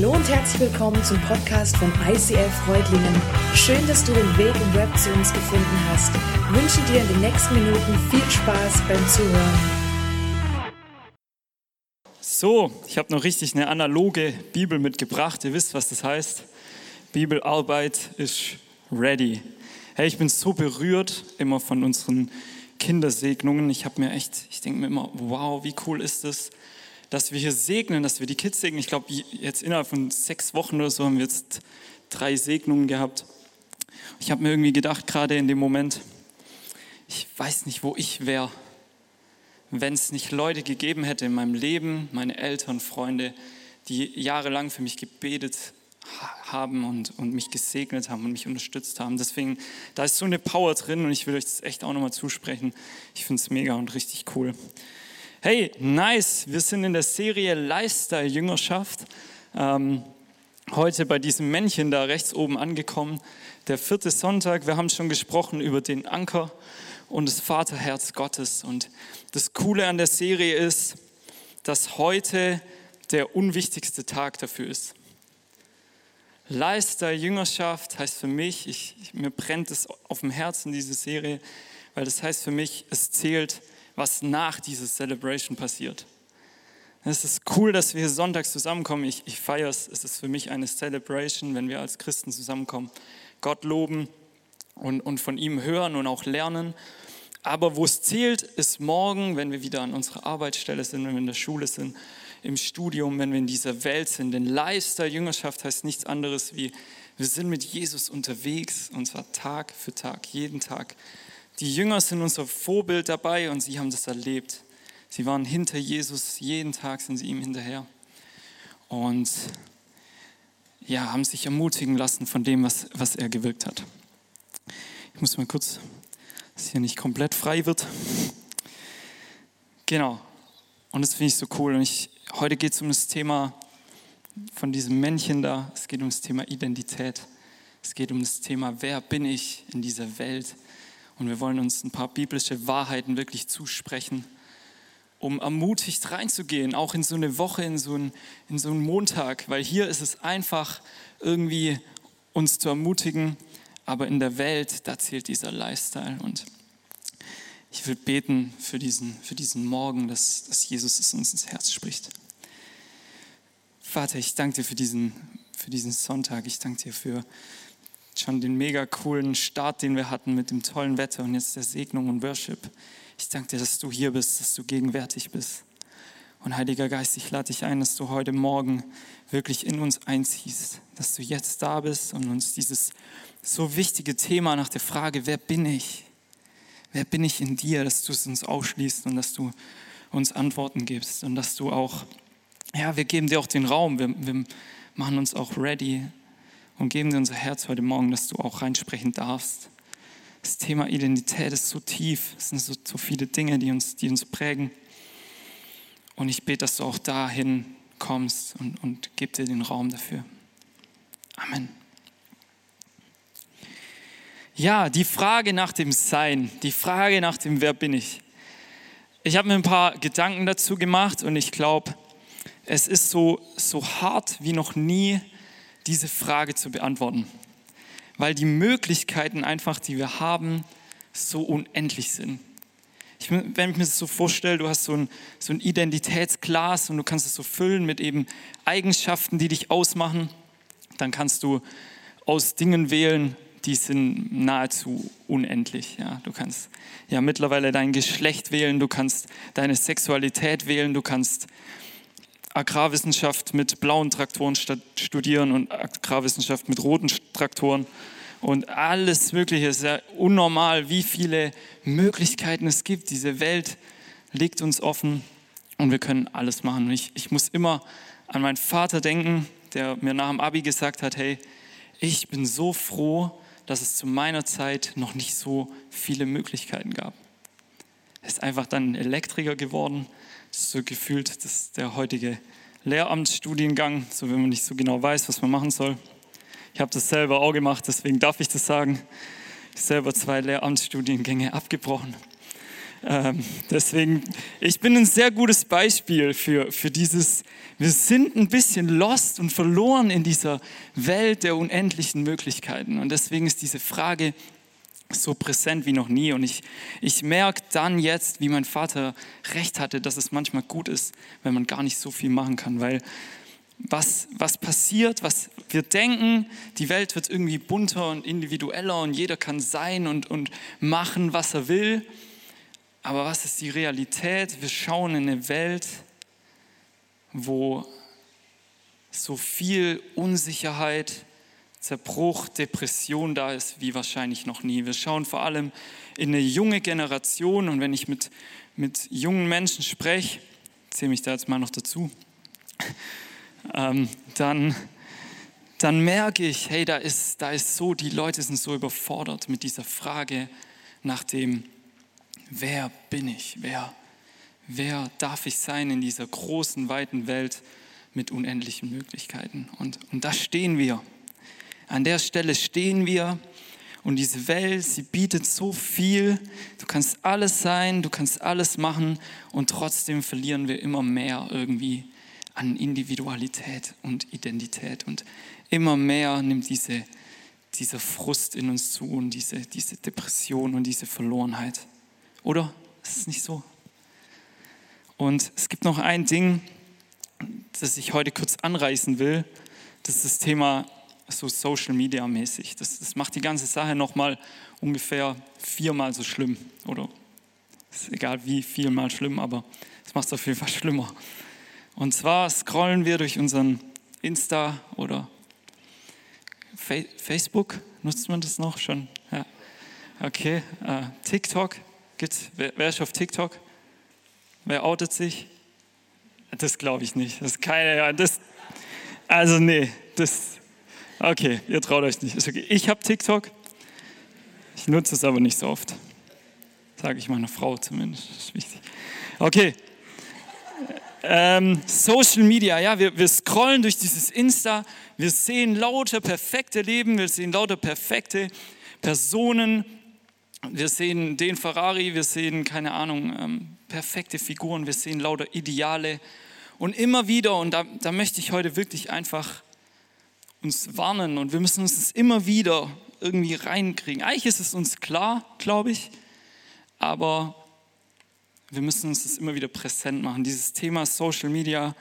Hallo und herzlich willkommen zum Podcast von ICF Freudlingen. Schön, dass du den Weg im Web zu uns gefunden hast. Ich wünsche dir in den nächsten Minuten viel Spaß beim Zuhören. So, ich habe noch richtig eine analoge Bibel mitgebracht. Ihr wisst, was das heißt. Bibelarbeit ist ready. Hey, ich bin so berührt immer von unseren Kindersegnungen. Ich habe mir echt, ich denke mir immer, wow, wie cool ist das, dass wir hier segnen, dass wir die Kids segnen. Ich glaube, jetzt innerhalb von sechs Wochen oder so haben wir jetzt drei Segnungen gehabt. Ich habe mir irgendwie gedacht, gerade in dem Moment, ich weiß nicht, wo ich wäre, wenn es nicht Leute gegeben hätte in meinem Leben, meine Eltern, Freunde, die jahrelang für mich gebetet haben und, und mich gesegnet haben und mich unterstützt haben. Deswegen, da ist so eine Power drin und ich will euch das echt auch nochmal zusprechen. Ich finde es mega und richtig cool. Hey, nice, wir sind in der Serie Lifestyle-Jüngerschaft. Ähm, heute bei diesem Männchen da rechts oben angekommen. Der vierte Sonntag, wir haben schon gesprochen über den Anker und das Vaterherz Gottes. Und das Coole an der Serie ist, dass heute der unwichtigste Tag dafür ist. Lifestyle Jüngerschaft heißt für mich, ich, mir brennt es auf dem Herzen, diese Serie, weil das heißt für mich, es zählt was nach dieser Celebration passiert. Es ist cool, dass wir sonntags zusammenkommen. Ich, ich feiere es. Es ist für mich eine Celebration, wenn wir als Christen zusammenkommen, Gott loben und, und von ihm hören und auch lernen. Aber wo es zählt, ist morgen, wenn wir wieder an unserer Arbeitsstelle sind, wenn wir in der Schule sind, im Studium, wenn wir in dieser Welt sind. Denn Lifestyle-Jüngerschaft heißt nichts anderes wie, wir sind mit Jesus unterwegs und zwar Tag für Tag, jeden Tag. Die Jünger sind unser Vorbild dabei und sie haben das erlebt. Sie waren hinter Jesus, jeden Tag sind sie ihm hinterher. Und ja, haben sich ermutigen lassen von dem, was, was er gewirkt hat. Ich muss mal kurz, dass hier nicht komplett frei wird. Genau. Und das finde ich so cool. Und ich, heute geht es um das Thema von diesem Männchen da. Es geht um das Thema Identität. Es geht um das Thema, wer bin ich in dieser Welt? Und wir wollen uns ein paar biblische Wahrheiten wirklich zusprechen, um ermutigt reinzugehen, auch in so eine Woche, in so einen, in so einen Montag, weil hier ist es einfach irgendwie uns zu ermutigen, aber in der Welt, da zählt dieser Lifestyle. Und ich will beten für diesen, für diesen Morgen, dass, dass Jesus es uns ins Herz spricht. Vater, ich danke dir für diesen, für diesen Sonntag. Ich danke dir für schon den mega coolen Start, den wir hatten mit dem tollen Wetter und jetzt der Segnung und Worship. Ich danke dir, dass du hier bist, dass du gegenwärtig bist. Und Heiliger Geist, ich lade dich ein, dass du heute Morgen wirklich in uns einziehst, dass du jetzt da bist und uns dieses so wichtige Thema nach der Frage, wer bin ich? Wer bin ich in dir, dass du es uns ausschließt und dass du uns Antworten gibst und dass du auch, ja, wir geben dir auch den Raum, wir, wir machen uns auch ready, und geben dir unser Herz heute Morgen, dass du auch reinsprechen darfst. Das Thema Identität ist so tief, es sind so, so viele Dinge, die uns, die uns prägen. Und ich bete, dass du auch dahin kommst und, und gib dir den Raum dafür. Amen. Ja, die Frage nach dem Sein, die Frage nach dem Wer bin ich. Ich habe mir ein paar Gedanken dazu gemacht und ich glaube, es ist so, so hart wie noch nie, diese Frage zu beantworten. Weil die Möglichkeiten einfach, die wir haben, so unendlich sind. Ich, wenn ich mir das so vorstelle, du hast so ein, so ein Identitätsglas und du kannst es so füllen mit eben Eigenschaften, die dich ausmachen, dann kannst du aus Dingen wählen, die sind nahezu unendlich. Ja, du kannst ja mittlerweile dein Geschlecht wählen, du kannst deine Sexualität wählen, du kannst Agrarwissenschaft mit blauen Traktoren studieren und Agrarwissenschaft mit roten Traktoren. Und alles Mögliche ist ja unnormal, wie viele Möglichkeiten es gibt. Diese Welt liegt uns offen und wir können alles machen. Und ich, ich muss immer an meinen Vater denken, der mir nach dem Abi gesagt hat, hey, ich bin so froh, dass es zu meiner Zeit noch nicht so viele Möglichkeiten gab. Er ist einfach dann Elektriker geworden, so gefühlt das der heutige Lehramtsstudiengang, so wenn man nicht so genau weiß, was man machen soll. Ich habe das selber auch gemacht, deswegen darf ich das sagen. Ich selber zwei Lehramtsstudiengänge abgebrochen. Ähm, deswegen, ich bin ein sehr gutes Beispiel für, für dieses, wir sind ein bisschen lost und verloren in dieser Welt der unendlichen Möglichkeiten. Und deswegen ist diese Frage so präsent wie noch nie. Und ich, ich merke dann jetzt, wie mein Vater recht hatte, dass es manchmal gut ist, wenn man gar nicht so viel machen kann, weil was, was passiert, was wir denken, die Welt wird irgendwie bunter und individueller und jeder kann sein und, und machen, was er will. Aber was ist die Realität? Wir schauen in eine Welt, wo so viel Unsicherheit, Zerbruch, Depression da ist wie wahrscheinlich noch nie. Wir schauen vor allem in eine junge Generation und wenn ich mit, mit jungen Menschen spreche, zähle mich da jetzt mal noch dazu, ähm, dann, dann merke ich, hey, da ist, da ist so, die Leute sind so überfordert mit dieser Frage nach dem, wer bin ich, wer, wer darf ich sein in dieser großen, weiten Welt mit unendlichen Möglichkeiten. Und, und da stehen wir. An der Stelle stehen wir und diese Welt, sie bietet so viel. Du kannst alles sein, du kannst alles machen und trotzdem verlieren wir immer mehr irgendwie an Individualität und Identität. Und immer mehr nimmt diese, dieser Frust in uns zu und diese, diese Depression und diese Verlorenheit. Oder? Ist es nicht so? Und es gibt noch ein Ding, das ich heute kurz anreißen will. Das ist das Thema so Social Media mäßig. Das, das macht die ganze Sache nochmal ungefähr viermal so schlimm. Oder ist egal wie viermal schlimm, aber es macht es auf jeden Fall schlimmer. Und zwar scrollen wir durch unseren Insta oder Facebook, nutzt man das noch schon? Ja. Okay, uh, TikTok, gibt's, wer, wer ist auf TikTok? Wer outet sich? Das glaube ich nicht. Das ist keine, das, also nee, das, okay, ihr traut euch nicht. Ist okay. Ich habe TikTok, ich nutze es aber nicht so oft. Sage ich meiner Frau zumindest, das ist wichtig. Okay, ähm, Social Media, ja, wir, wir scrollen durch dieses Insta, wir sehen lauter perfekte Leben, wir sehen lauter perfekte Personen, wir sehen den Ferrari, wir sehen, keine Ahnung, ähm, perfekte Figuren, wir sehen lauter Ideale. Und immer wieder, und da, da möchte ich heute wirklich einfach uns warnen und wir müssen uns das immer wieder irgendwie reinkriegen. Eigentlich ist es uns klar, glaube ich, aber wir müssen uns das immer wieder präsent machen. Dieses Thema Social Media,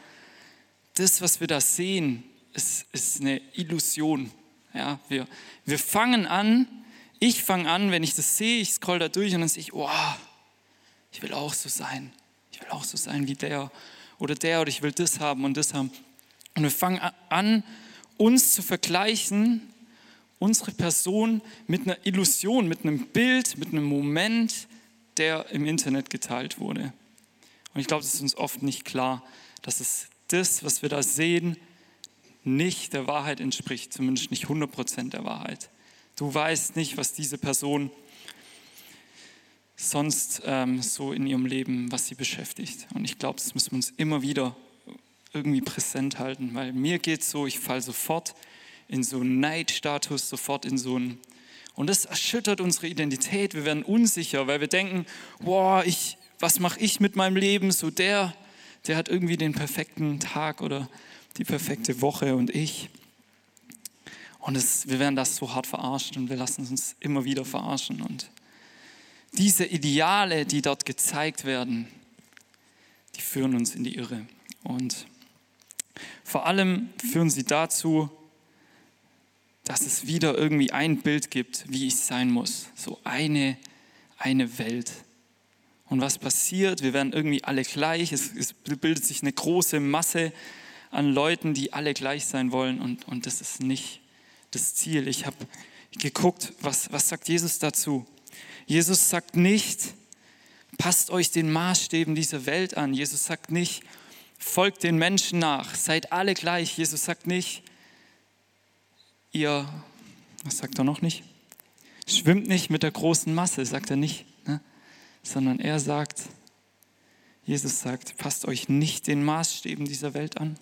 das, was wir da sehen, ist, ist eine Illusion. Ja, wir, wir fangen an, ich fange an, wenn ich das sehe, ich scroll da durch und dann sehe ich, oh, ich will auch so sein. Ich will auch so sein wie der oder der oder ich will das haben und das haben. Und wir fangen an, uns zu vergleichen, unsere Person mit einer Illusion, mit einem Bild, mit einem Moment, der im Internet geteilt wurde. Und ich glaube, es ist uns oft nicht klar, dass es das, was wir da sehen, nicht der Wahrheit entspricht, zumindest nicht 100% der Wahrheit. Du weißt nicht, was diese Person sonst ähm, so in ihrem Leben, was sie beschäftigt. Und ich glaube, das müssen wir uns immer wieder irgendwie präsent halten, weil mir geht so, ich falle sofort in so einen Neidstatus, sofort in so einen und das erschüttert unsere Identität. Wir werden unsicher, weil wir denken, boah, ich, was mache ich mit meinem Leben? So der, der hat irgendwie den perfekten Tag oder die perfekte Woche und ich. Und es, wir werden das so hart verarscht und wir lassen uns immer wieder verarschen. Und diese Ideale, die dort gezeigt werden, die führen uns in die Irre. Und vor allem führen sie dazu, dass es wieder irgendwie ein Bild gibt, wie ich sein muss. So eine, eine Welt. Und was passiert? Wir werden irgendwie alle gleich. Es, es bildet sich eine große Masse an Leuten, die alle gleich sein wollen. Und, und das ist nicht das Ziel. Ich habe geguckt, was, was sagt Jesus dazu? Jesus sagt nicht, passt euch den Maßstäben dieser Welt an. Jesus sagt nicht, folgt den Menschen nach, seid alle gleich. Jesus sagt nicht, ihr, was sagt er noch nicht? Schwimmt nicht mit der großen Masse, sagt er nicht, ne? sondern er sagt, Jesus sagt, passt euch nicht den Maßstäben dieser Welt an.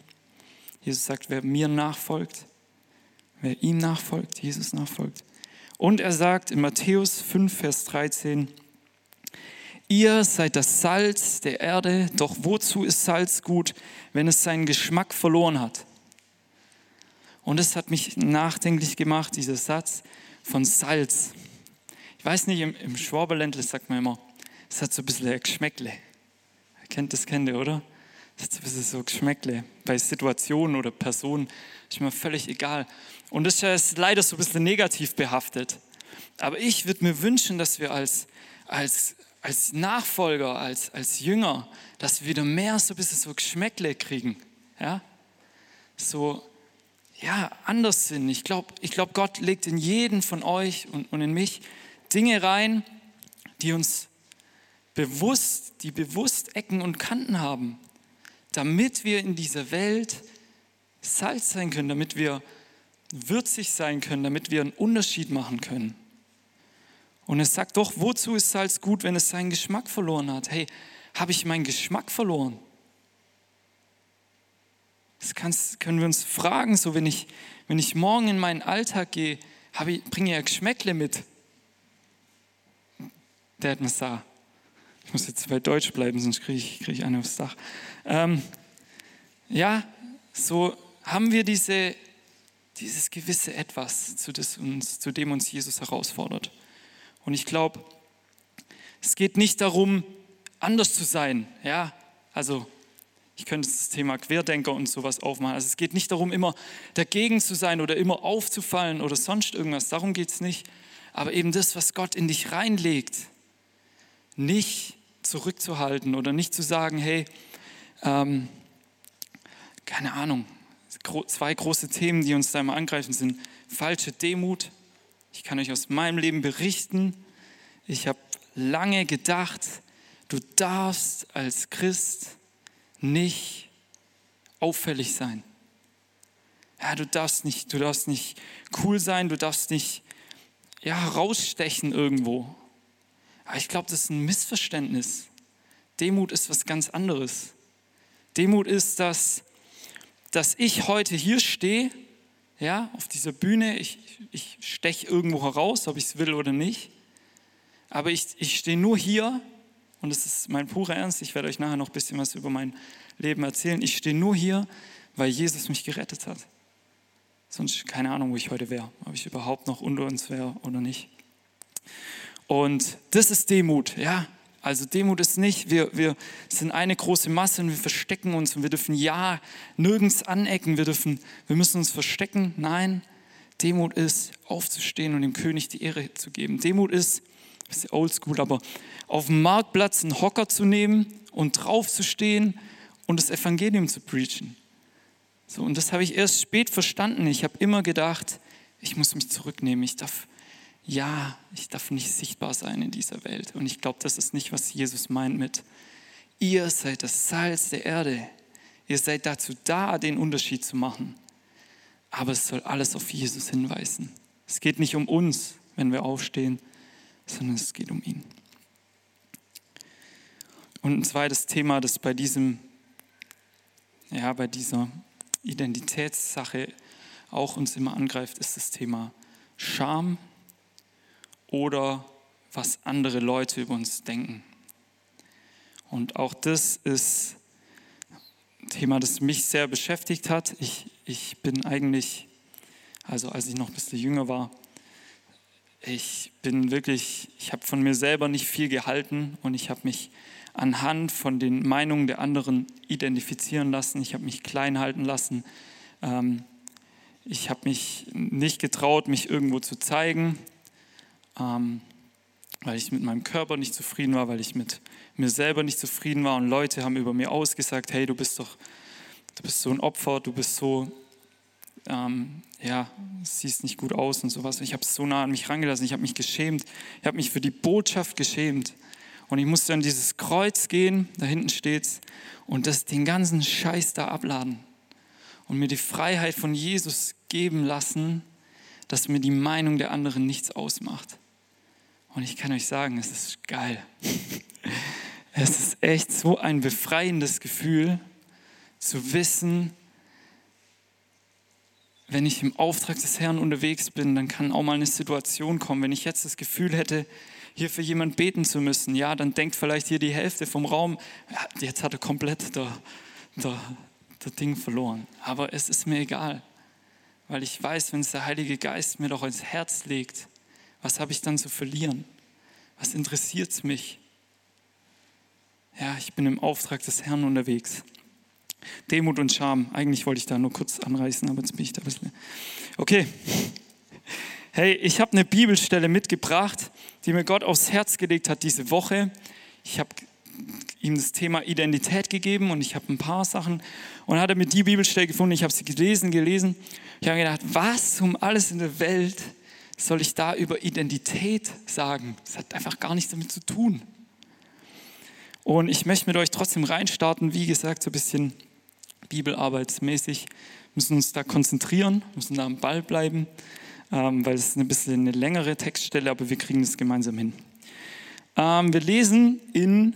Jesus sagt, wer mir nachfolgt, wer ihm nachfolgt, Jesus nachfolgt. Und er sagt in Matthäus 5, Vers 13, Ihr seid das Salz der Erde, doch wozu ist Salz gut, wenn es seinen Geschmack verloren hat? Und es hat mich nachdenklich gemacht, dieser Satz von Salz. Ich weiß nicht, im, im Schwaberländle sagt man immer, es hat so ein bisschen Geschmäckle. Kennt das, kennt ihr, oder? Es hat so ein bisschen so Geschmäckle. Bei Situationen oder Personen ist mir völlig egal. Und das ist leider so ein bisschen negativ behaftet. Aber ich würde mir wünschen, dass wir als, als, als Nachfolger, als, als Jünger, dass wir wieder mehr so ein bisschen so Geschmäckle kriegen. Ja? So, ja, anders sind. Ich glaube, ich glaub, Gott legt in jeden von euch und, und in mich Dinge rein, die uns bewusst, die bewusst Ecken und Kanten haben, damit wir in dieser Welt Salz sein können, damit wir würzig sein können, damit wir einen Unterschied machen können. Und es sagt doch, wozu ist Salz gut, wenn es seinen Geschmack verloren hat? Hey, habe ich meinen Geschmack verloren? Das können wir uns fragen, so wenn ich, wenn ich morgen in meinen Alltag gehe, ich, bringe ich ja Geschmäckle mit. Der hat mir gesagt, ich muss jetzt bei Deutsch bleiben, sonst kriege ich, krieg ich eine aufs Dach. Ähm, ja, so haben wir diese, dieses gewisse Etwas, zu, uns, zu dem uns Jesus herausfordert. Und ich glaube, es geht nicht darum, anders zu sein. Ja, also ich könnte das Thema Querdenker und sowas aufmachen. Also es geht nicht darum, immer dagegen zu sein oder immer aufzufallen oder sonst irgendwas. Darum geht es nicht. Aber eben das, was Gott in dich reinlegt, nicht zurückzuhalten oder nicht zu sagen, hey, ähm, keine Ahnung, zwei große Themen, die uns da immer angreifen, sind falsche Demut. Ich kann euch aus meinem Leben berichten. Ich habe lange gedacht, du darfst als Christ nicht auffällig sein. Ja, du darfst nicht, du darfst nicht cool sein, du darfst nicht ja, rausstechen irgendwo. Aber ich glaube, das ist ein Missverständnis. Demut ist was ganz anderes. Demut ist, dass, dass ich heute hier stehe, ja, auf dieser Bühne, ich, ich steche irgendwo heraus, ob ich es will oder nicht, aber ich, ich stehe nur hier und das ist mein purer Ernst, ich werde euch nachher noch ein bisschen was über mein Leben erzählen. Ich stehe nur hier, weil Jesus mich gerettet hat. Sonst keine Ahnung, wo ich heute wäre, ob ich überhaupt noch unter uns wäre oder nicht. Und das ist Demut, ja. Also Demut ist nicht, wir, wir sind eine große Masse und wir verstecken uns und wir dürfen ja nirgends anecken, wir, dürfen, wir müssen uns verstecken. Nein, Demut ist aufzustehen und dem König die Ehre zu geben. Demut ist, das ist oldschool, aber auf dem Marktplatz einen Hocker zu nehmen und draufzustehen und das Evangelium zu preachen. So, und das habe ich erst spät verstanden. Ich habe immer gedacht, ich muss mich zurücknehmen. Ich darf, ja, ich darf nicht sichtbar sein in dieser Welt. Und ich glaube, das ist nicht, was Jesus meint mit, ihr seid das Salz der Erde. Ihr seid dazu da, den Unterschied zu machen. Aber es soll alles auf Jesus hinweisen. Es geht nicht um uns, wenn wir aufstehen, sondern es geht um ihn. Und ein zweites Thema, das bei diesem, ja, bei dieser Identitätssache auch uns immer angreift, ist das Thema Scham oder was andere Leute über uns denken. Und auch das ist ein Thema, das mich sehr beschäftigt hat. Ich, ich bin eigentlich, also als ich noch ein bisschen jünger war, ich bin wirklich, ich habe von mir selber nicht viel gehalten und ich habe mich anhand von den Meinungen der anderen identifizieren lassen. Ich habe mich klein halten lassen. Ähm, ich habe mich nicht getraut, mich irgendwo zu zeigen, ähm, weil ich mit meinem Körper nicht zufrieden war, weil ich mit mir selber nicht zufrieden war. Und Leute haben über mir ausgesagt, hey, du bist doch, du bist so ein Opfer, du bist so, ähm, ja, siehst nicht gut aus und sowas. Ich habe es so nah an mich rangelassen, ich habe mich geschämt, ich habe mich für die Botschaft geschämt. Und ich musste an dieses Kreuz gehen, da hinten steht's, und das den ganzen Scheiß da abladen und mir die Freiheit von Jesus geben lassen, dass mir die Meinung der anderen nichts ausmacht. Und ich kann euch sagen, es ist geil. Es ist echt so ein befreiendes Gefühl zu wissen, wenn ich im Auftrag des Herrn unterwegs bin, dann kann auch mal eine Situation kommen, wenn ich jetzt das Gefühl hätte, hier für jemanden beten zu müssen, ja, dann denkt vielleicht hier die Hälfte vom Raum, jetzt hat er komplett der, der, der Ding verloren. Aber es ist mir egal, weil ich weiß, wenn es der Heilige Geist mir doch ins Herz legt, was habe ich dann zu verlieren? Was interessiert es mich? Ja, ich bin im Auftrag des Herrn unterwegs. Demut und Scham. Eigentlich wollte ich da nur kurz anreißen, aber jetzt bin ich da ein bisschen. Okay. Hey, ich habe eine Bibelstelle mitgebracht, die mir Gott aufs Herz gelegt hat diese Woche. Ich habe ihm das Thema Identität gegeben und ich habe ein paar Sachen und hat er mir die Bibelstelle gefunden. Ich habe sie gelesen, gelesen. Ich habe gedacht, was um alles in der Welt soll ich da über Identität sagen? Das hat einfach gar nichts damit zu tun. Und ich möchte mit euch trotzdem reinstarten, wie gesagt, so ein bisschen bibelarbeitsmäßig. Müssen uns da konzentrieren, müssen da am Ball bleiben, ähm, weil es ist ein bisschen eine längere Textstelle, aber wir kriegen das gemeinsam hin. Ähm, wir lesen in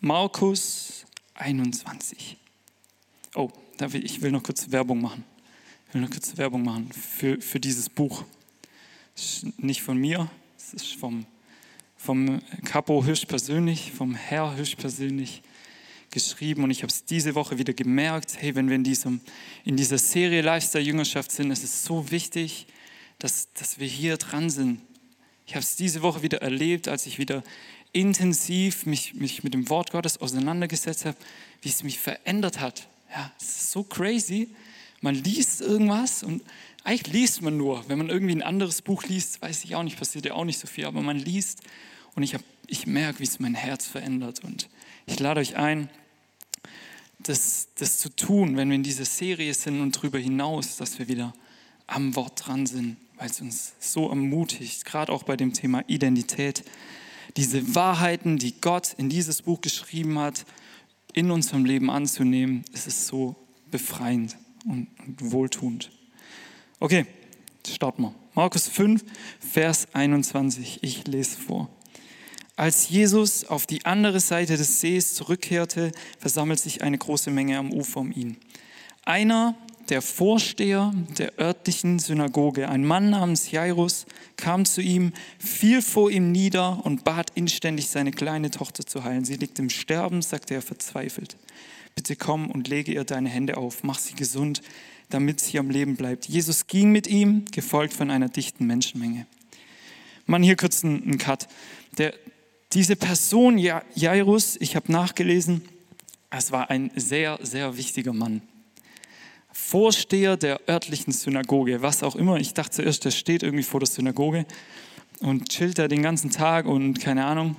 Markus 21. Oh, ich will noch kurz Werbung machen. Ich will noch kurz Werbung machen für, für dieses Buch. Nicht von mir, es ist vom vom Capo höchstpersönlich, vom Herr höchstpersönlich geschrieben und ich habe es diese Woche wieder gemerkt, hey, wenn wir in, diesem, in dieser Serie Lifestyle Jüngerschaft sind, es ist so wichtig, dass, dass wir hier dran sind. Ich habe es diese Woche wieder erlebt, als ich wieder intensiv mich, mich mit dem Wort Gottes auseinandergesetzt habe, wie es mich verändert hat. Ja, es ist so crazy. Man liest irgendwas und eigentlich liest man nur. Wenn man irgendwie ein anderes Buch liest, weiß ich auch nicht, passiert ja auch nicht so viel, aber man liest und ich, ich merke, wie es mein Herz verändert. Und ich lade euch ein, das, das zu tun, wenn wir in dieser Serie sind und darüber hinaus, dass wir wieder am Wort dran sind, weil es uns so ermutigt, gerade auch bei dem Thema Identität, diese Wahrheiten, die Gott in dieses Buch geschrieben hat, in unserem Leben anzunehmen, es ist so befreiend und, wohltuend. Okay, starten wir. Markus 5, Vers 21. Ich lese vor. Als Jesus auf die andere Seite des Sees zurückkehrte, versammelt sich eine große Menge am Ufer um ihn. Einer der Vorsteher der örtlichen Synagoge, ein Mann namens Jairus, kam zu ihm, fiel vor ihm nieder und bat inständig, seine kleine Tochter zu heilen. Sie liegt im Sterben, sagte er verzweifelt. Bitte komm und lege ihr deine Hände auf, mach sie gesund, damit sie am Leben bleibt. Jesus ging mit ihm, gefolgt von einer dichten Menschenmenge. Man, hier kurz einen Cut. Der, diese Person, Jairus, ich habe nachgelesen, es war ein sehr, sehr wichtiger Mann. Vorsteher der örtlichen Synagoge, was auch immer. Ich dachte zuerst, der steht irgendwie vor der Synagoge und chillt da den ganzen Tag und keine Ahnung,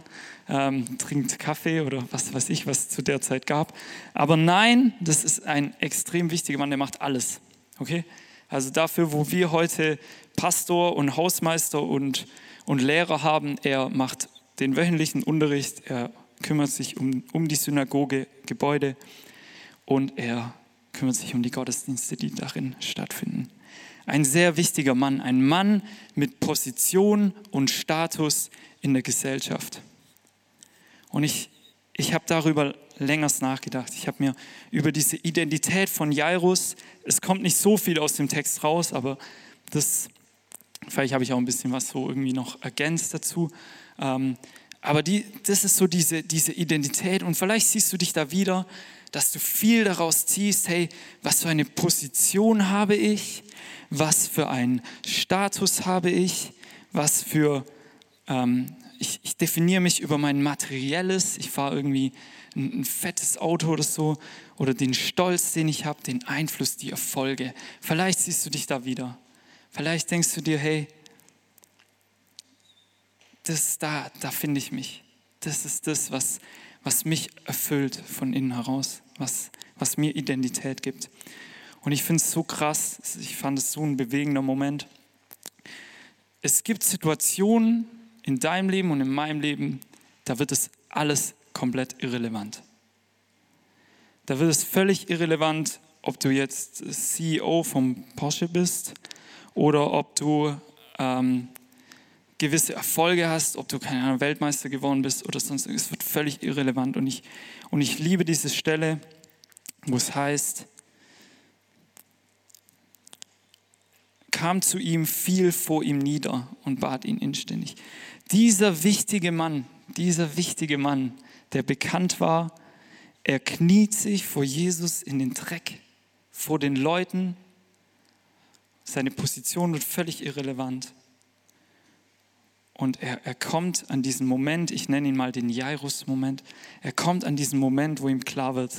ähm, trinkt Kaffee oder was weiß ich, was es zu der Zeit gab. Aber nein, das ist ein extrem wichtiger Mann, der macht alles. Okay? Also dafür, wo wir heute Pastor und Hausmeister und, und Lehrer haben, er macht den wöchentlichen Unterricht, er kümmert sich um, um die Synagoge, Gebäude und er kümmert sich um die Gottesdienste, die darin stattfinden. Ein sehr wichtiger Mann, ein Mann mit Position und Status in der Gesellschaft. Und ich, ich habe darüber länger nachgedacht. Ich habe mir über diese Identität von Jairus, es kommt nicht so viel aus dem Text raus, aber das, vielleicht habe ich auch ein bisschen was so irgendwie noch ergänzt dazu. Ähm, aber die, das ist so diese, diese Identität und vielleicht siehst du dich da wieder, dass du viel daraus ziehst, hey, was für eine Position habe ich, was für einen Status habe ich, was für, ähm, ich, ich definiere mich über mein Materielles, ich fahre irgendwie ein, ein fettes Auto oder so, oder den Stolz, den ich habe, den Einfluss, die Erfolge. Vielleicht siehst du dich da wieder. Vielleicht denkst du dir, hey, das da, da finde ich mich. Das ist das, was, was mich erfüllt von innen heraus, was, was mir Identität gibt. Und ich finde es so krass, ich fand es so ein bewegender Moment. Es gibt Situationen in deinem Leben und in meinem Leben, da wird es alles komplett irrelevant. Da wird es völlig irrelevant, ob du jetzt CEO vom Porsche bist oder ob du ähm, gewisse Erfolge hast, ob du keine Weltmeister geworden bist oder sonst irgendwas, wird völlig irrelevant. Und ich, und ich liebe diese Stelle, wo es heißt, kam zu ihm, fiel vor ihm nieder und bat ihn inständig. Dieser wichtige Mann, dieser wichtige Mann, der bekannt war, er kniet sich vor Jesus in den Dreck, vor den Leuten. Seine Position wird völlig irrelevant. Und er, er kommt an diesen Moment, ich nenne ihn mal den Jairus-Moment, er kommt an diesen Moment, wo ihm klar wird,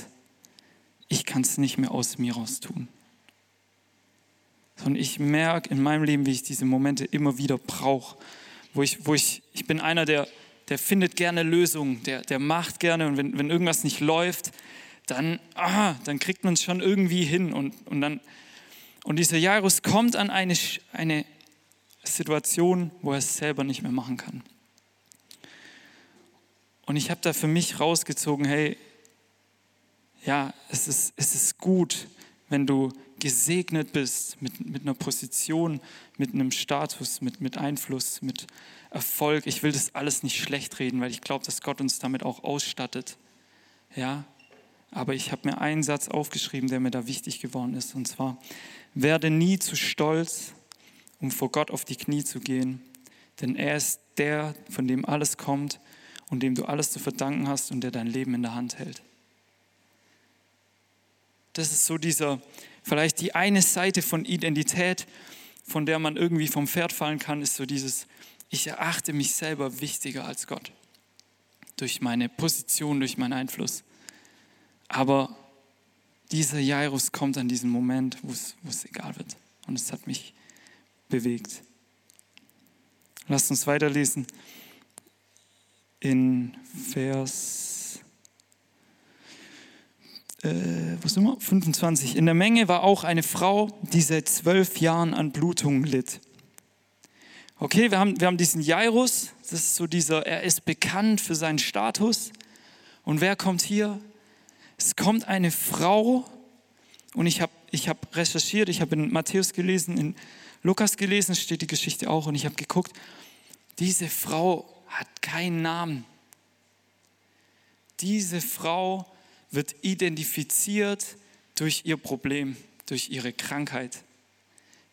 ich kann es nicht mehr aus mir raus tun. Und ich merke in meinem Leben, wie ich diese Momente immer wieder brauche, wo ich, wo ich, ich bin einer, der, der findet gerne Lösungen, der, der macht gerne und wenn, wenn irgendwas nicht läuft, dann, ah, dann kriegt man es schon irgendwie hin und, und dann, und dieser Jairus kommt an eine, eine Situation, wo er es selber nicht mehr machen kann. Und ich habe da für mich rausgezogen, hey, ja, es ist, es ist gut, wenn du gesegnet bist mit, mit einer Position, mit einem Status, mit, mit Einfluss, mit Erfolg. Ich will das alles nicht schlecht reden, weil ich glaube, dass Gott uns damit auch ausstattet. Ja, aber ich habe mir einen Satz aufgeschrieben, der mir da wichtig geworden ist, und zwar, werde nie zu stolz, um vor Gott auf die Knie zu gehen, denn er ist der, von dem alles kommt und dem du alles zu verdanken hast und der dein Leben in der Hand hält. Das ist so dieser, vielleicht die eine Seite von Identität, von der man irgendwie vom Pferd fallen kann, ist so dieses, ich erachte mich selber wichtiger als Gott. Durch meine Position, durch meinen Einfluss. Aber dieser Jairus kommt an diesen Moment, wo es egal wird. Und es hat mich bewegt. Lasst uns weiterlesen in Vers äh, was wir? 25. In der Menge war auch eine Frau, die seit zwölf Jahren an Blutungen litt. Okay, wir haben, wir haben diesen Jairus, das ist so dieser, er ist bekannt für seinen Status. Und wer kommt hier? Es kommt eine Frau, und ich habe ich hab recherchiert, ich habe in Matthäus gelesen, in Lukas gelesen, steht die Geschichte auch, und ich habe geguckt, diese Frau hat keinen Namen. Diese Frau wird identifiziert durch ihr Problem, durch ihre Krankheit.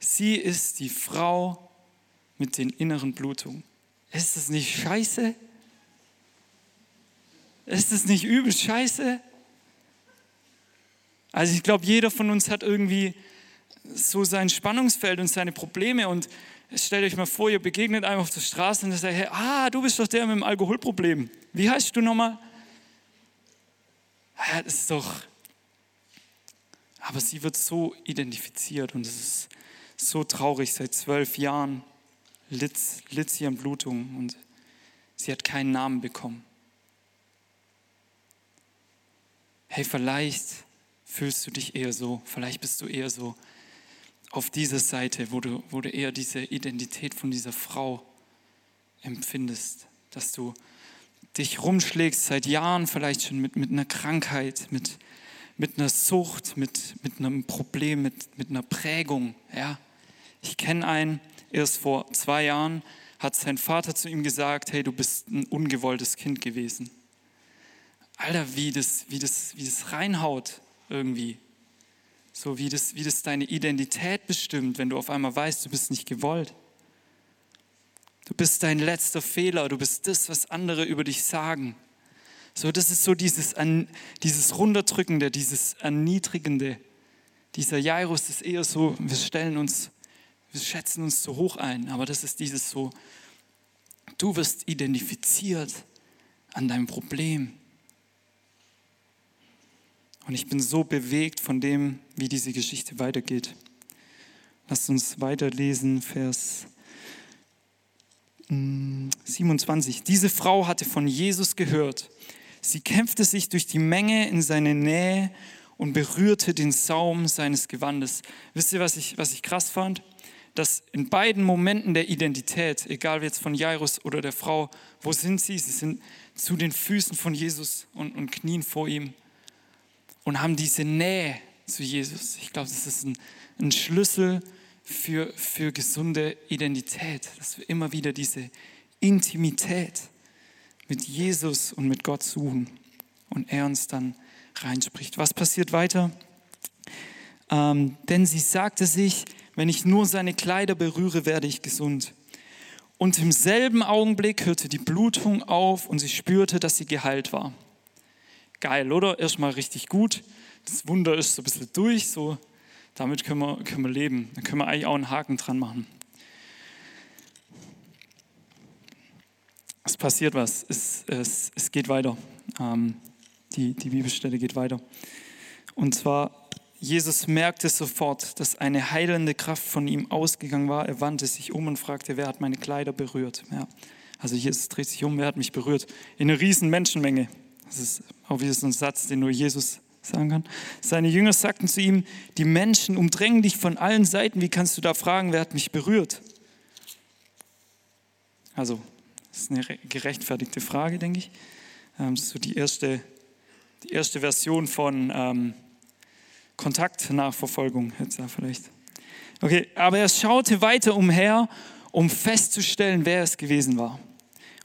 Sie ist die Frau mit den inneren Blutungen. Ist das nicht scheiße? Ist das nicht übel scheiße? Also ich glaube, jeder von uns hat irgendwie so sein Spannungsfeld und seine Probleme und stellt euch mal vor, ihr begegnet einem auf der Straße und sagt, hey, ah, du bist doch der mit dem Alkoholproblem. Wie heißt du nochmal? Ja, das ist doch. Aber sie wird so identifiziert und es ist so traurig. Seit zwölf Jahren litt, litt sie an Blutung und sie hat keinen Namen bekommen. Hey, vielleicht fühlst du dich eher so, vielleicht bist du eher so auf dieser Seite, wo du, wo du eher diese Identität von dieser Frau empfindest, dass du dich rumschlägst seit Jahren vielleicht schon mit, mit einer Krankheit, mit, mit einer Sucht, mit, mit einem Problem, mit, mit einer Prägung. Ja? Ich kenne einen, erst vor zwei Jahren hat sein Vater zu ihm gesagt, hey, du bist ein ungewolltes Kind gewesen. Alter, wie das, wie das, wie das reinhaut irgendwie. So wie das, wie das deine Identität bestimmt, wenn du auf einmal weißt, du bist nicht gewollt. Du bist dein letzter Fehler, du bist das, was andere über dich sagen. So, das ist so dieses, dieses Runterdrückende, dieses Erniedrigende. Dieser Jairus ist eher so, wir stellen uns, wir schätzen uns so hoch ein, aber das ist dieses so, du wirst identifiziert an deinem Problem. Und ich bin so bewegt von dem, wie diese Geschichte weitergeht. Lasst uns weiterlesen, Vers 27. Diese Frau hatte von Jesus gehört. Sie kämpfte sich durch die Menge in seine Nähe und berührte den Saum seines Gewandes. Wisst ihr, was ich, was ich krass fand? Dass in beiden Momenten der Identität, egal jetzt von Jairus oder der Frau, wo sind sie? Sie sind zu den Füßen von Jesus und, und knien vor ihm und haben diese Nähe zu Jesus. Ich glaube, das ist ein, ein Schlüssel für, für gesunde Identität, dass wir immer wieder diese Intimität mit Jesus und mit Gott suchen und er uns dann reinspricht. Was passiert weiter? Ähm, denn sie sagte sich, Wenn ich nur seine Kleider berühre, werde ich gesund. Und im selben Augenblick hörte die Blutung auf und sie spürte, dass sie geheilt war. Geil, oder? Erstmal richtig gut. Das Wunder ist so ein bisschen durch, so damit können wir, können wir leben. Da können wir eigentlich auch einen Haken dran machen. Es passiert was, es, es, es geht weiter. Ähm, die, die Bibelstelle geht weiter. Und zwar, Jesus merkte sofort, dass eine heilende Kraft von ihm ausgegangen war. Er wandte sich um und fragte, wer hat meine Kleider berührt? Ja. Also Jesus dreht sich um, wer hat mich berührt? In einer riesen Menschenmenge. Das ist auch wieder so ein Satz, den nur Jesus sagen kann. Seine Jünger sagten zu ihm, die Menschen umdrängen dich von allen Seiten, wie kannst du da fragen, wer hat mich berührt? Also, das ist eine gerechtfertigte Frage, denke ich. Ähm, das ist so die erste, die erste Version von ähm, Kontaktnachverfolgung, jetzt da vielleicht. Okay, aber er schaute weiter umher, um festzustellen, wer es gewesen war.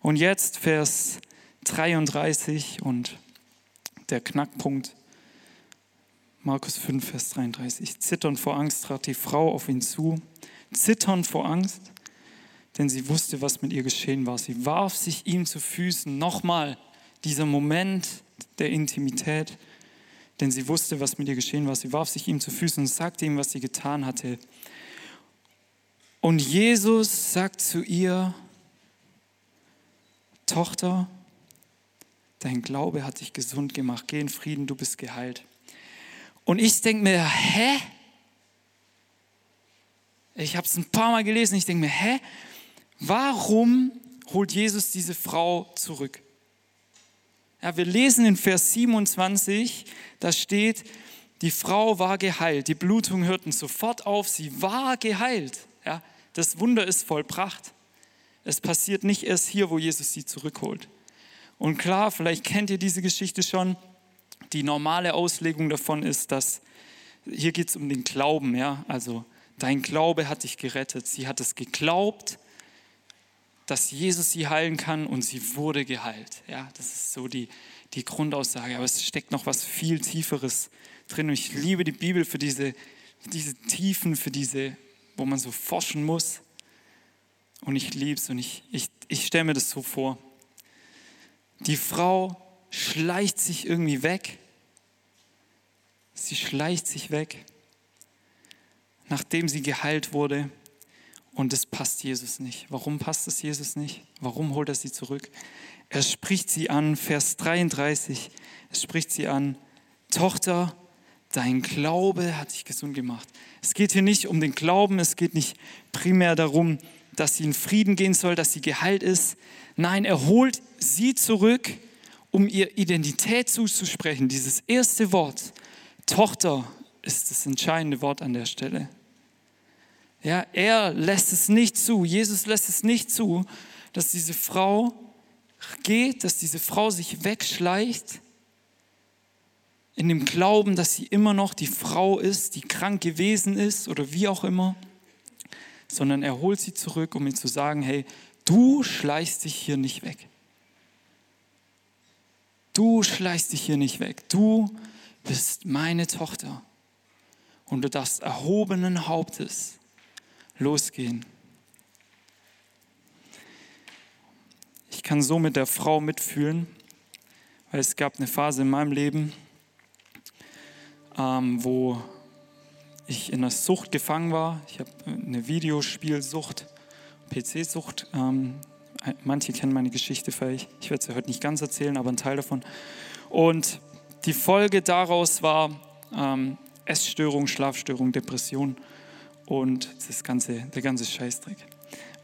Und jetzt Vers 33 und der Knackpunkt. Markus 5, Vers 33. Zitternd vor Angst trat die Frau auf ihn zu. Zitternd vor Angst, denn sie wusste, was mit ihr geschehen war. Sie warf sich ihm zu Füßen. Nochmal dieser Moment der Intimität, denn sie wusste, was mit ihr geschehen war. Sie warf sich ihm zu Füßen und sagte ihm, was sie getan hatte. Und Jesus sagt zu ihr, Tochter, dein Glaube hat dich gesund gemacht. Geh in Frieden, du bist geheilt. Und ich denke mir, hä? Ich habe es ein paar Mal gelesen. Ich denke mir, hä? Warum holt Jesus diese Frau zurück? Ja, wir lesen in Vers 27, da steht, die Frau war geheilt. Die Blutungen hörten sofort auf. Sie war geheilt. Ja, das Wunder ist vollbracht. Es passiert nicht erst hier, wo Jesus sie zurückholt. Und klar, vielleicht kennt ihr diese Geschichte schon. Die normale Auslegung davon ist, dass hier geht es um den Glauben, ja. Also dein Glaube hat dich gerettet. Sie hat es geglaubt, dass Jesus sie heilen kann und sie wurde geheilt. Ja, das ist so die, die Grundaussage. Aber es steckt noch was viel Tieferes drin. Und ich liebe die Bibel für diese, diese Tiefen, für diese, wo man so forschen muss. Und ich liebe es und ich, ich, ich stelle mir das so vor. Die Frau schleicht sich irgendwie weg. Sie schleicht sich weg, nachdem sie geheilt wurde. Und es passt Jesus nicht. Warum passt es Jesus nicht? Warum holt er sie zurück? Er spricht sie an, Vers 33, er spricht sie an, Tochter, dein Glaube hat dich gesund gemacht. Es geht hier nicht um den Glauben, es geht nicht primär darum, dass sie in Frieden gehen soll, dass sie geheilt ist. Nein, er holt sie zurück um ihr Identität zuzusprechen. Dieses erste Wort, Tochter, ist das entscheidende Wort an der Stelle. Ja, er lässt es nicht zu, Jesus lässt es nicht zu, dass diese Frau geht, dass diese Frau sich wegschleicht in dem Glauben, dass sie immer noch die Frau ist, die krank gewesen ist oder wie auch immer, sondern er holt sie zurück, um ihr zu sagen, hey, du schleichst dich hier nicht weg. Du schleichst dich hier nicht weg. Du bist meine Tochter. Und du darfst erhobenen Hauptes losgehen. Ich kann so mit der Frau mitfühlen, weil es gab eine Phase in meinem Leben, ähm, wo ich in der Sucht gefangen war. Ich habe eine Videospielsucht, PC-Sucht ähm, Manche kennen meine Geschichte vielleicht. Ich werde sie heute nicht ganz erzählen, aber ein Teil davon. Und die Folge daraus war ähm, Essstörung, Schlafstörung, Depression und das ganze, der ganze Scheißdreck.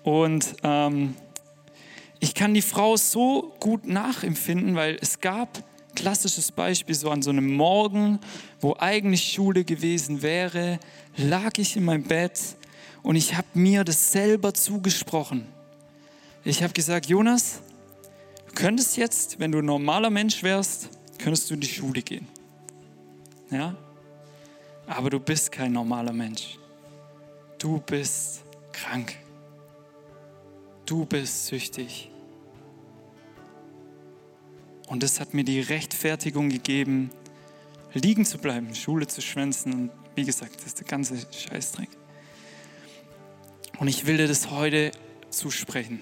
Und ähm, ich kann die Frau so gut nachempfinden, weil es gab klassisches Beispiel so an so einem Morgen, wo eigentlich Schule gewesen wäre, lag ich in meinem Bett und ich habe mir das selber zugesprochen. Ich habe gesagt, Jonas, du könntest jetzt, wenn du ein normaler Mensch wärst, könntest du in die Schule gehen. Ja? Aber du bist kein normaler Mensch. Du bist krank. Du bist süchtig. Und das hat mir die Rechtfertigung gegeben, liegen zu bleiben, Schule zu schwänzen und wie gesagt, das ist der ganze Scheißdreck. Und ich will dir das heute zusprechen.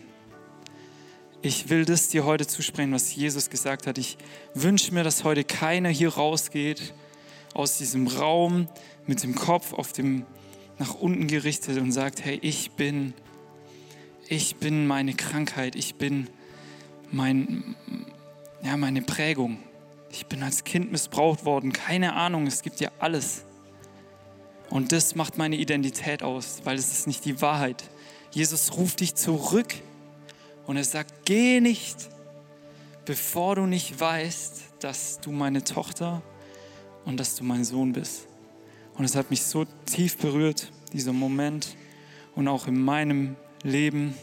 Ich will das dir heute zusprechen, was Jesus gesagt hat. Ich wünsche mir, dass heute keiner hier rausgeht aus diesem Raum mit dem Kopf auf dem nach unten gerichtet und sagt, hey, ich bin ich bin meine Krankheit, ich bin mein ja, meine Prägung. Ich bin als Kind missbraucht worden, keine Ahnung, es gibt ja alles. Und das macht meine Identität aus, weil es ist nicht die Wahrheit. Jesus ruft dich zurück und er sagt, geh nicht, bevor du nicht weißt, dass du meine Tochter und dass du mein Sohn bist. Und es hat mich so tief berührt, dieser Moment. Und auch in meinem Leben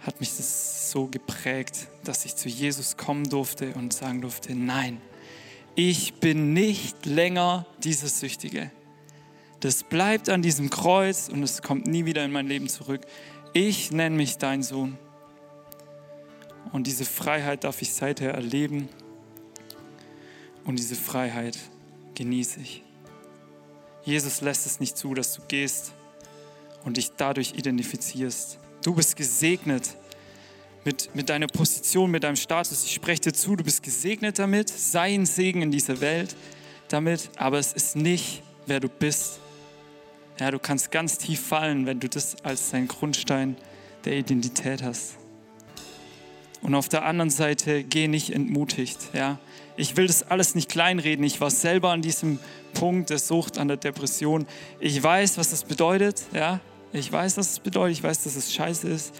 hat mich das so geprägt, dass ich zu Jesus kommen durfte und sagen durfte, nein, ich bin nicht länger dieser Süchtige. Das bleibt an diesem Kreuz und es kommt nie wieder in mein Leben zurück. Ich nenne mich dein Sohn. Und diese Freiheit darf ich seither erleben. Und diese Freiheit genieße ich. Jesus lässt es nicht zu, dass du gehst und dich dadurch identifizierst. Du bist gesegnet mit, mit deiner Position, mit deinem Status. Ich spreche dir zu, du bist gesegnet damit. Sei ein Segen in dieser Welt damit, aber es ist nicht, wer du bist. Ja, du kannst ganz tief fallen, wenn du das als dein Grundstein der Identität hast. Und auf der anderen Seite geh nicht entmutigt. Ja? Ich will das alles nicht kleinreden. Ich war selber an diesem Punkt der Sucht, an der Depression. Ich weiß, was das bedeutet. Ja? Ich weiß, was es bedeutet. Ich weiß, dass es scheiße ist.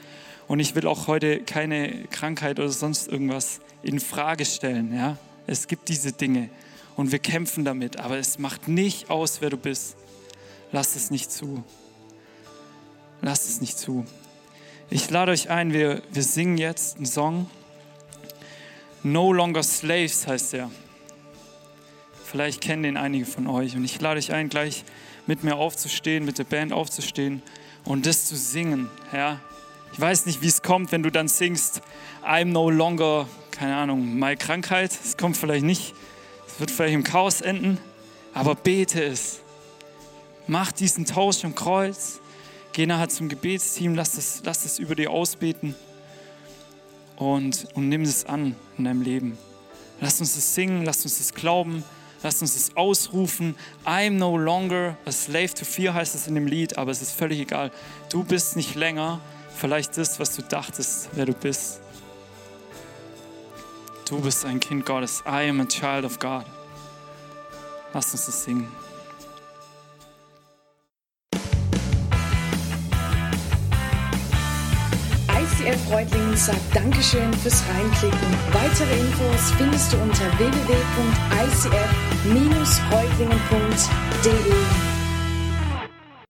Und ich will auch heute keine Krankheit oder sonst irgendwas in Frage stellen. Ja? Es gibt diese Dinge und wir kämpfen damit, aber es macht nicht aus, wer du bist. Lass es nicht zu. Lass es nicht zu. Ich lade euch ein, wir, wir singen jetzt einen Song. No Longer Slaves heißt er. Vielleicht kennen den einige von euch. Und ich lade euch ein, gleich mit mir aufzustehen, mit der Band aufzustehen und das zu singen. Ja? Ich weiß nicht, wie es kommt, wenn du dann singst, I'm no longer, keine Ahnung, my Krankheit. Es kommt vielleicht nicht, es wird vielleicht im Chaos enden, aber bete es. Mach diesen Tausch im Kreuz Geh nachher zum Gebetsteam, lass das, lass das über dir ausbeten und, und nimm es an in deinem Leben. Lass uns das singen, lass uns das glauben, lass uns das ausrufen. I'm no longer a slave to fear heißt es in dem Lied, aber es ist völlig egal. Du bist nicht länger vielleicht das, was du dachtest, wer du bist. Du bist ein Kind Gottes. I am a child of God. Lass uns das singen. ICF Reutlingen sagt Dankeschön fürs Reinklicken. Weitere Infos findest du unter www.icf-reutlingen.de.